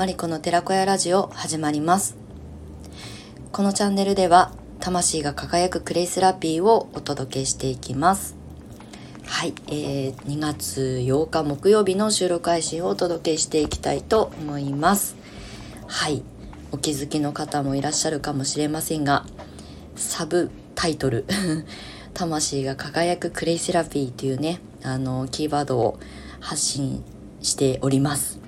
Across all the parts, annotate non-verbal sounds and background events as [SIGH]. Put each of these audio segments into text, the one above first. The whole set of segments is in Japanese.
マリコの寺子屋ラジオ始まります。このチャンネルでは魂が輝くクレイセラピーをお届けしていきます。はい、えー、2月8日木曜日の収録配信をお届けしていきたいと思います。はいお気づきの方もいらっしゃるかもしれませんがサブタイトル [LAUGHS] 魂が輝くクレイセラピーというねあのキーワードを発信しております。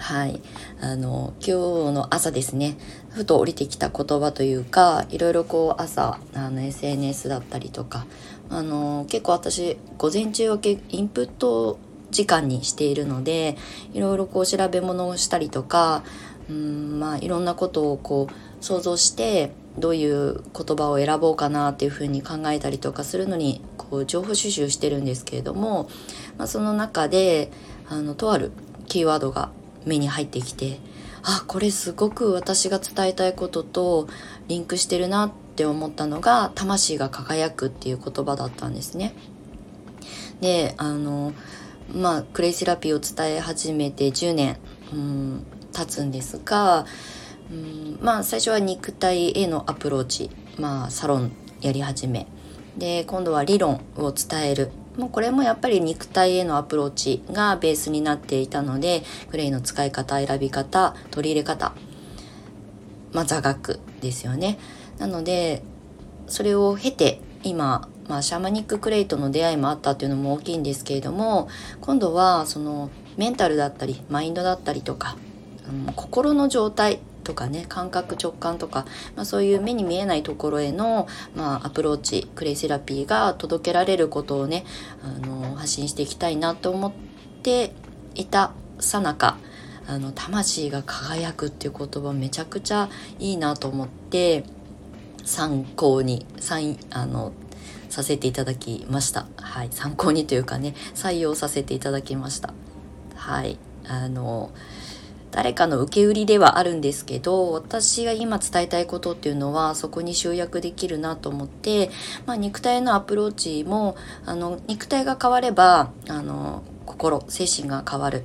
はい。あの今日の朝ですね。ふと降りてきた言葉というかいろいろこう朝あの SNS だったりとかあの結構私午前中はインプット時間にしているのでいろいろこう調べ物をしたりとかうんまあいろんなことをこう想像してどういう言葉を選ぼうかなっていうふうに考えたりとかするのにこう情報収集してるんですけれども、まあ、その中であのとあるキーワードが目に入ってきてあこれすごく私が伝えたいこととリンクしてるなって思ったのが「魂が輝く」っていう言葉だったんですね。であのまあクレイセラピーを伝え始めて10年、うん、経つんですがうんまあ最初は肉体へのアプローチ、まあ、サロンやり始めで今度は理論を伝えるもうこれもやっぱり肉体へのアプローチがベースになっていたのでクレイの使い方選び方取り入れ方、まあ、座学ですよね。なのでそれを経て今、まあ、シャーマニッククレイとの出会いもあったっていうのも大きいんですけれども今度はそのメンタルだったりマインドだったりとか、うん、心の状態とかね感覚直感とか、まあ、そういう目に見えないところへの、まあ、アプローチクレイセラピーが届けられることをねあの発信していきたいなと思っていたさなかあの魂が輝くっていう言葉めちゃくちゃいいなと思って参考にサインあのさせていただきました。はい参考にというかね採用させていただきました。はいあの誰かの受け売りではあるんですけど私が今伝えたいことっていうのはそこに集約できるなと思って、まあ、肉体のアプローチもあの肉体が変わればあの心精神が変わる。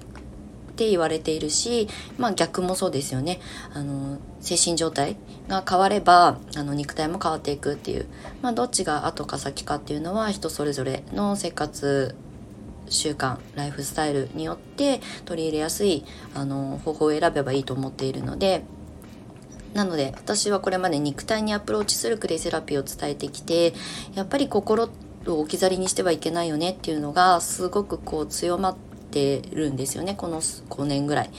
って言われているし、まあ、逆もそうですよね。あの精神状態が変わればあの肉体も変わっていくっていう、まあ、どっちが後か先かっていうのは人それぞれの生活習慣ライフスタイルによって取り入れやすいあの方法を選べばいいと思っているのでなので私はこれまで肉体にアプローチするクレイセラピーを伝えてきてやっぱり心を置き去りにしてはいけないよねっていうのがすごくこう強まってるんですよねこの5年ぐらい。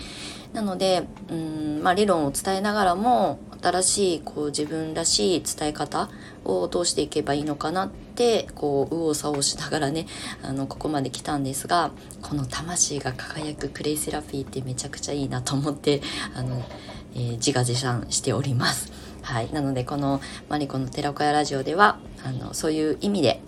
なのでうん、まあ、理論を伝えながらも新しいこう自分らしい伝え方をどうしていけばいいのかなってこう右往左往しながらねあのここまで来たんですがこの魂が輝くクレイセラピーってめちゃくちゃいいなと思ってあの、えー、自画自賛しております。はい、なのでこのマリコの寺子屋ラジオではあのそういう意味で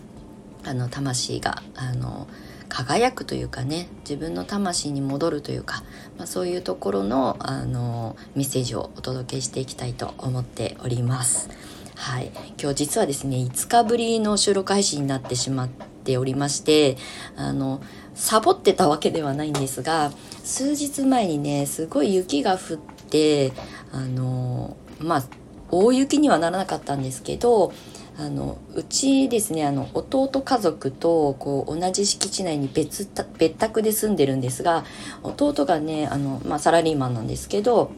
あの魂があの輝くというかね自分の魂に戻るというか、まあ、そういうところのあのメッセージをお届けしていきたいと思っております。はい、今日実はですね5日ぶりの収録配信になってしまっておりましてあのサボってたわけではないんですが数日前にねすごい雪が降ってあのまあ大雪にはならなかったんですけどあのうちですねあの弟家族とこう同じ敷地内に別別宅で住んでるんですが弟がねあの、まあ、サラリーマンなんですけど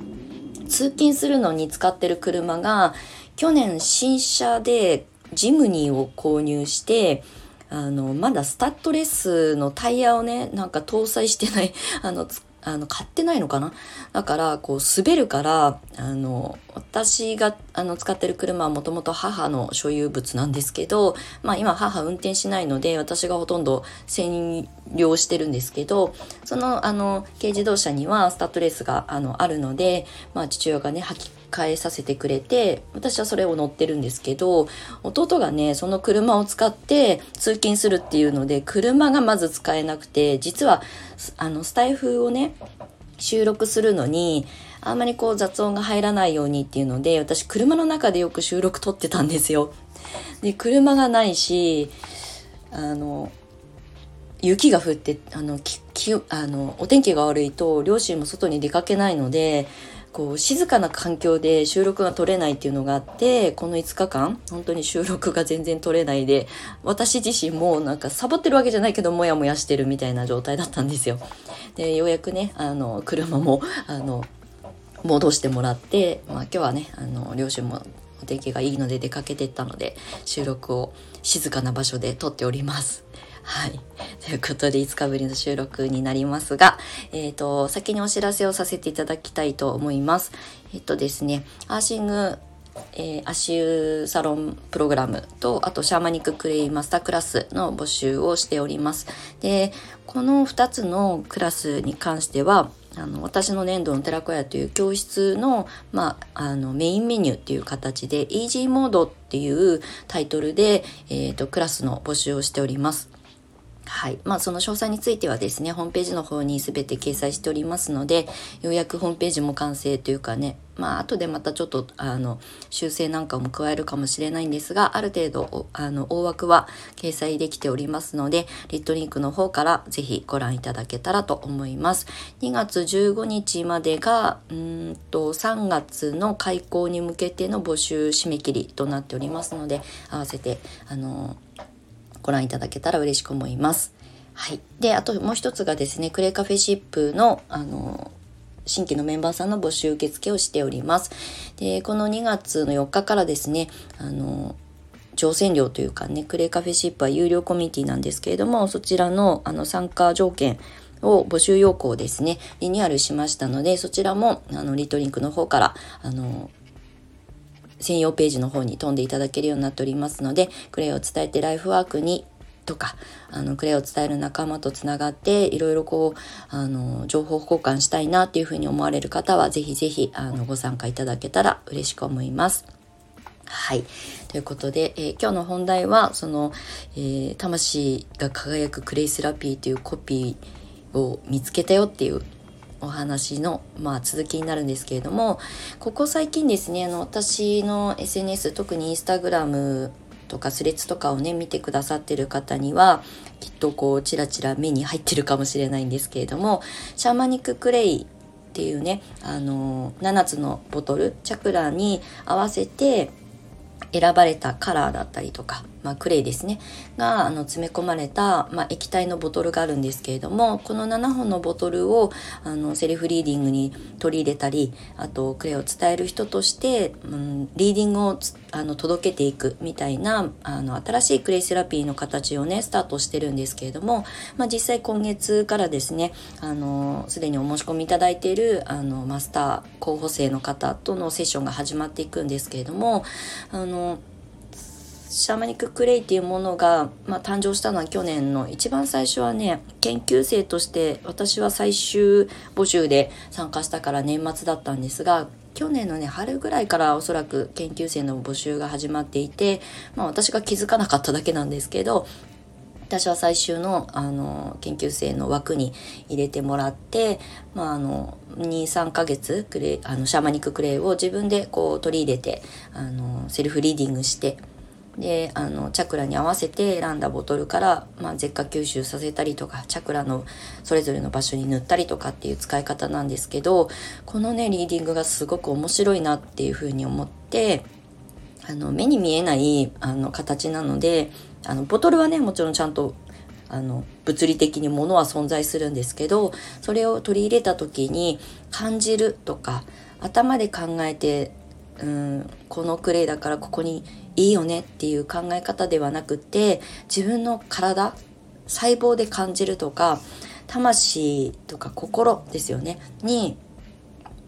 通勤するのに使ってる車が去年新車でジムニーを購入してあのまだスタッドレスのタイヤをねなんか搭載してないあのあの買ってないのかな？だからこう滑るからあの私があの使ってる車はもともと母の所有物なんですけど、まあ、今母運転しないので私がほとんど占領してるんですけどそのあの軽自動車にはスタッドレスがあのあるので、まあ、父親がね履き替えさせてくれて私はそれを乗ってるんですけど弟がねその車を使って通勤するっていうので車がまず使えなくて実はあのスタイフをね収録するのにあんまりこう雑音が入らないようにっていうので私車の中でよく収録撮ってたんですよ。で車がないしあの雪が降ってあのききあのお天気が悪いと両親も外に出かけないのでこう静かな環境で収録が取れないっていうのがあってこの5日間本当に収録が全然取れないで私自身もなんかサボってるわけじゃないけどモヤモヤしてるみたいな状態だったんですよ。でようやくねあの車もあの戻してもらって、まあ、今日はねあの両親もお天気がいいので出かけてったので収録を静かな場所で撮っております。はい。ということで、5日ぶりの収録になりますが、えっ、ー、と、先にお知らせをさせていただきたいと思います。えっ、ー、とですね、アーシングえー、足湯サロンプログラムと、あとシャーマニッククレイマスタークラスの募集をしております。で、この2つのクラスに関しては、あの私の粘土の寺子屋という教室の,、まあ、あのメインメニューっていう形で「イージーモード」っていうタイトルで、えーと、クラスの募集をしております。はい。まあ、その詳細についてはですね、ホームページの方に全て掲載しておりますので、ようやくホームページも完成というかね、まあ、後でまたちょっと、あの、修正なんかも加えるかもしれないんですが、ある程度、あの、大枠は掲載できておりますので、リットリンクの方からぜひご覧いただけたらと思います。2月15日までが、うんと、3月の開校に向けての募集締め切りとなっておりますので、合わせて、あの、ご覧いただけたら嬉しく思います。はい。で、あともう一つがですね、クレカフェシップの、あの、新規のメンバーさんの募集受付をしております。で、この2月の4日からですね、あの、乗船料というかね、クレイカフェシップは有料コミュニティなんですけれども、そちらのあの参加条件を募集要項をですね、リニューアルしましたので、そちらもあのリトリンクの方から、あの、専用ページの方に飛んでいただけるようになっておりますので、クレイを伝えてライフワークにとか、あの、クレイを伝える仲間とつながって、いろいろこう、あの、情報交換したいなっていうふうに思われる方は、ぜひぜひ、あの、ご参加いただけたら嬉しく思います。はい。ということで、えー、今日の本題は、その、えー、魂が輝くクレイセラピーというコピーを見つけたよっていうお話の、まあ、続きになるんですけれどもここ最近ですねあの私の SNS 特にインスタグラムとかスレッズとかをね見てくださってる方にはきっとこうちらちら目に入ってるかもしれないんですけれどもシャーマニッククレイっていうねあの7つのボトルチャクラに合わせて選ばれたカラーだったりとかまあ、クレイですね。があの詰め込まれた、まあ、液体のボトルがあるんですけれどもこの7本のボトルをあのセルフリーディングに取り入れたりあとクレイを伝える人として、うん、リーディングをあの届けていくみたいなあの新しいクレイセラピーの形をねスタートしてるんですけれども、まあ、実際今月からですねあのすでにお申し込みいただいているあのマスター候補生の方とのセッションが始まっていくんですけれどもあのシャーマニッククレイっていうものが、まあ、誕生したのは去年の一番最初はね研究生として私は最終募集で参加したから年末だったんですが去年のね春ぐらいからおそらく研究生の募集が始まっていて、まあ、私が気づかなかっただけなんですけど私は最終のあの研究生の枠に入れてもらって、まあ、あの23ヶ月クレあのシャーマニッククレイを自分でこう取り入れてあのセルフリーディングしてであのチャクラに合わせて選んだボトルから、まあ、舌下吸収させたりとかチャクラのそれぞれの場所に塗ったりとかっていう使い方なんですけどこのねリーディングがすごく面白いなっていうふうに思ってあの目に見えないあの形なのであのボトルはねもちろんちゃんとあの物理的に物は存在するんですけどそれを取り入れた時に感じるとか頭で考えてうんこのクレイだからここにいいよねっていう考え方ではなくて自分の体細胞で感じるとか魂とか心ですよねに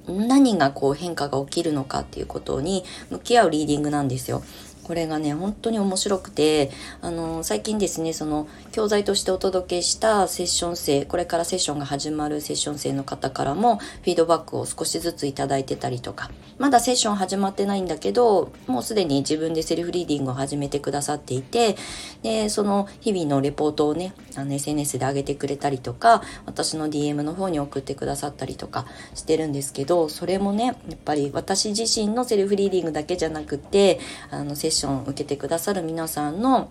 何がこう変化が起きるのかっていうことに向き合うリーディングなんですよ。これがね本当に面白くてあの最近ですねその教材としてお届けしたセッション生これからセッションが始まるセッション生の方からもフィードバックを少しずつ頂いてたりとか。まだセッション始まってないんだけどもうすでに自分でセルフリーディングを始めてくださっていてでその日々のレポートをねあの SNS で上げてくれたりとか私の DM の方に送ってくださったりとかしてるんですけどそれもねやっぱり私自身のセルフリーディングだけじゃなくてあのセッションを受けてくださる皆さんの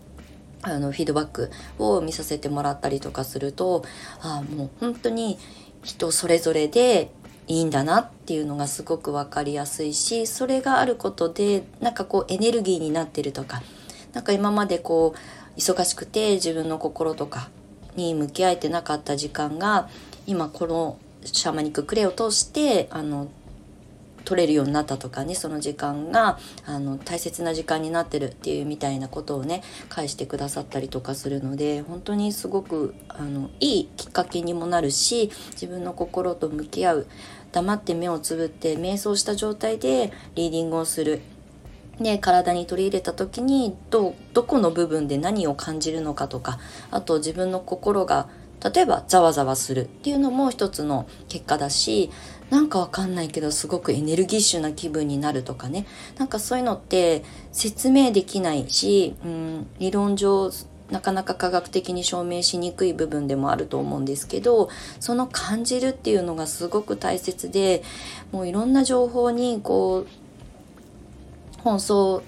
あのフィードバックを見させてもらったりとかするとあもう本当に人それぞれでいいんだなっていうのがすごく分かりやすいしそれがあることでなんかこうエネルギーになってるとかなんか今までこう忙しくて自分の心とかに向き合えてなかった時間が今このシャーマニッククレイを通してあの取れるようになったとかねその時間があの大切な時間になってるっていうみたいなことをね返してくださったりとかするので本当にすごくあのいいきっかけにもなるし自分の心と向き合う黙って目をつぶって瞑想した状態でリーディングをする。で体に取り入れた時にどどこの部分で何を感じるのかとかあと自分の心が例えばざわざわするっていうのも一つの結果だしなんかわかんないけどすごくエネルギッシュな気分になるとかね。なんかそういうのって説明できないし、うん、理論上なかなか科学的に証明しにくい部分でもあると思うんですけどその感じるっていうのがすごく大切でもういろんな情報にこう奔走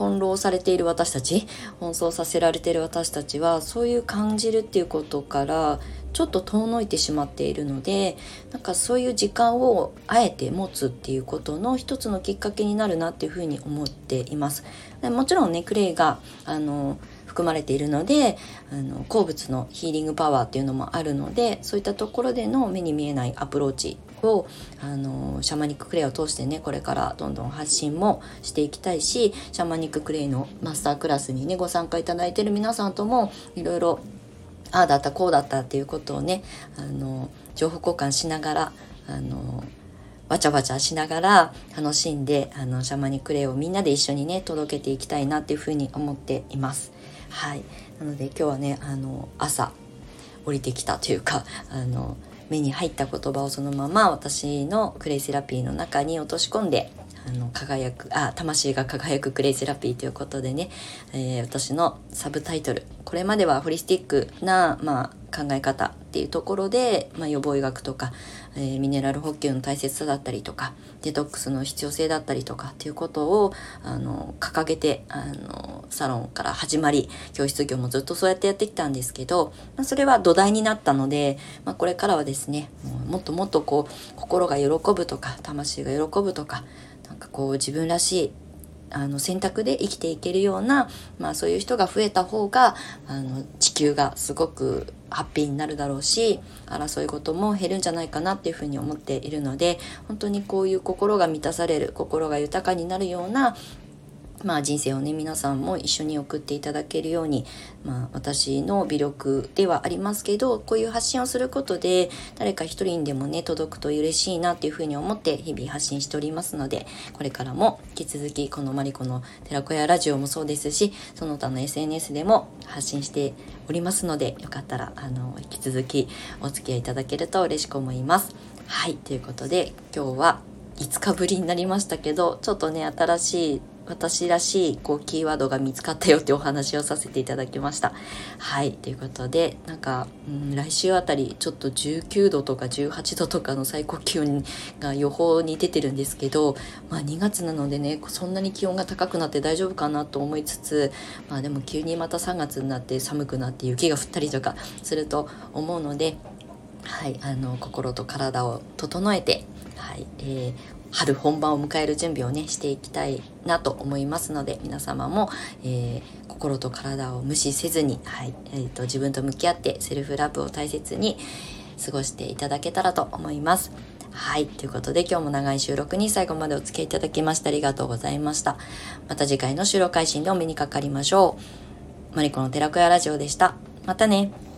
翻弄されている私たち奔走させられている私たちはそういう感じるっていうことからちょっと遠のいてしまっているのでなんかそういう時間をあえて持つっていうことの一つのきっかけになるなっていうふうに思っています。もちろんねクレイがあの含まれているのであの鉱物のヒーリングパワーっていうのもあるのでそういったところでの目に見えないアプローチをあのシャマニッククレイを通してねこれからどんどん発信もしていきたいしシャマニッククレイのマスタークラスにねご参加いただいてる皆さんともいろいろああだったこうだったっていうことをねあの情報交換しながらあのわちゃわちゃしながら楽しんであのシャマニッククレイをみんなで一緒にね届けていきたいなっていうふうに思っています。はい。なので今日はねあの朝降りてきたというか [LAUGHS] あの目に入った言葉をそのまま私のクレイセラピーの中に落とし込んであの輝くあ魂が輝くクレイセラピーということでね、えー、私のサブタイトル。これまではホリスティックな、まあ、考え方っていうところで、まあ、予防医学とか、えー、ミネラル補給の大切さだったりとかデトックスの必要性だったりとかっていうことをあの掲げてあのサロンから始まり教室業もずっとそうやってやってきたんですけど、まあ、それは土台になったので、まあ、これからはですねもっともっとこう心が喜ぶとか魂が喜ぶとかなんかこう自分らしいあの選択で生きていけるような、まあ、そういう人が増えた方があの地球がすごくハッピーになるだろうし争い事も減るんじゃないかなっていうふうに思っているので本当にこういう心が満たされる心が豊かになるようなまあ、人生をね皆さんも一緒に送っていただけるように、まあ、私の微力ではありますけどこういう発信をすることで誰か一人にでもね届くと嬉しいなっていうふうに思って日々発信しておりますのでこれからも引き続きこのマリコの寺子屋ラジオもそうですしその他の SNS でも発信しておりますのでよかったらあの引き続きお付き合いいただけると嬉しく思います。はいということで今日は5日ぶりになりましたけどちょっとね新しい私らしいこうキーワードが見つかったよってお話をさせていただきました。はい、ということでなんか、うん、来週あたりちょっと19度とか18度とかの最高気温が予報に出てるんですけど、まあ、2月なのでねそんなに気温が高くなって大丈夫かなと思いつつ、まあ、でも急にまた3月になって寒くなって雪が降ったりとかすると思うので。はい、あの心と体を整えて、はいえー、春本番を迎える準備をねしていきたいなと思いますので皆様も、えー、心と体を無視せずに、はいえーと、自分と向き合ってセルフラブを大切に過ごしていただけたらと思います。はい。ということで今日も長い収録に最後までお付き合いいただきましてありがとうございました。また次回の収録配信でお目にかかりましょう。マリコの寺子屋ラジオでした。またね。